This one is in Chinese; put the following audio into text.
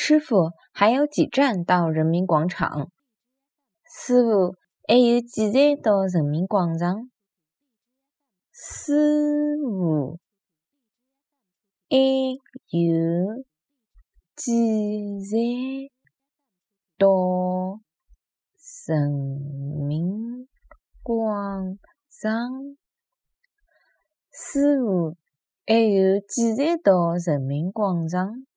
师傅还有几站到人民广场。师傅还有几站到人民广场。师傅还有几站到人民广场。师傅还有几站到人民广场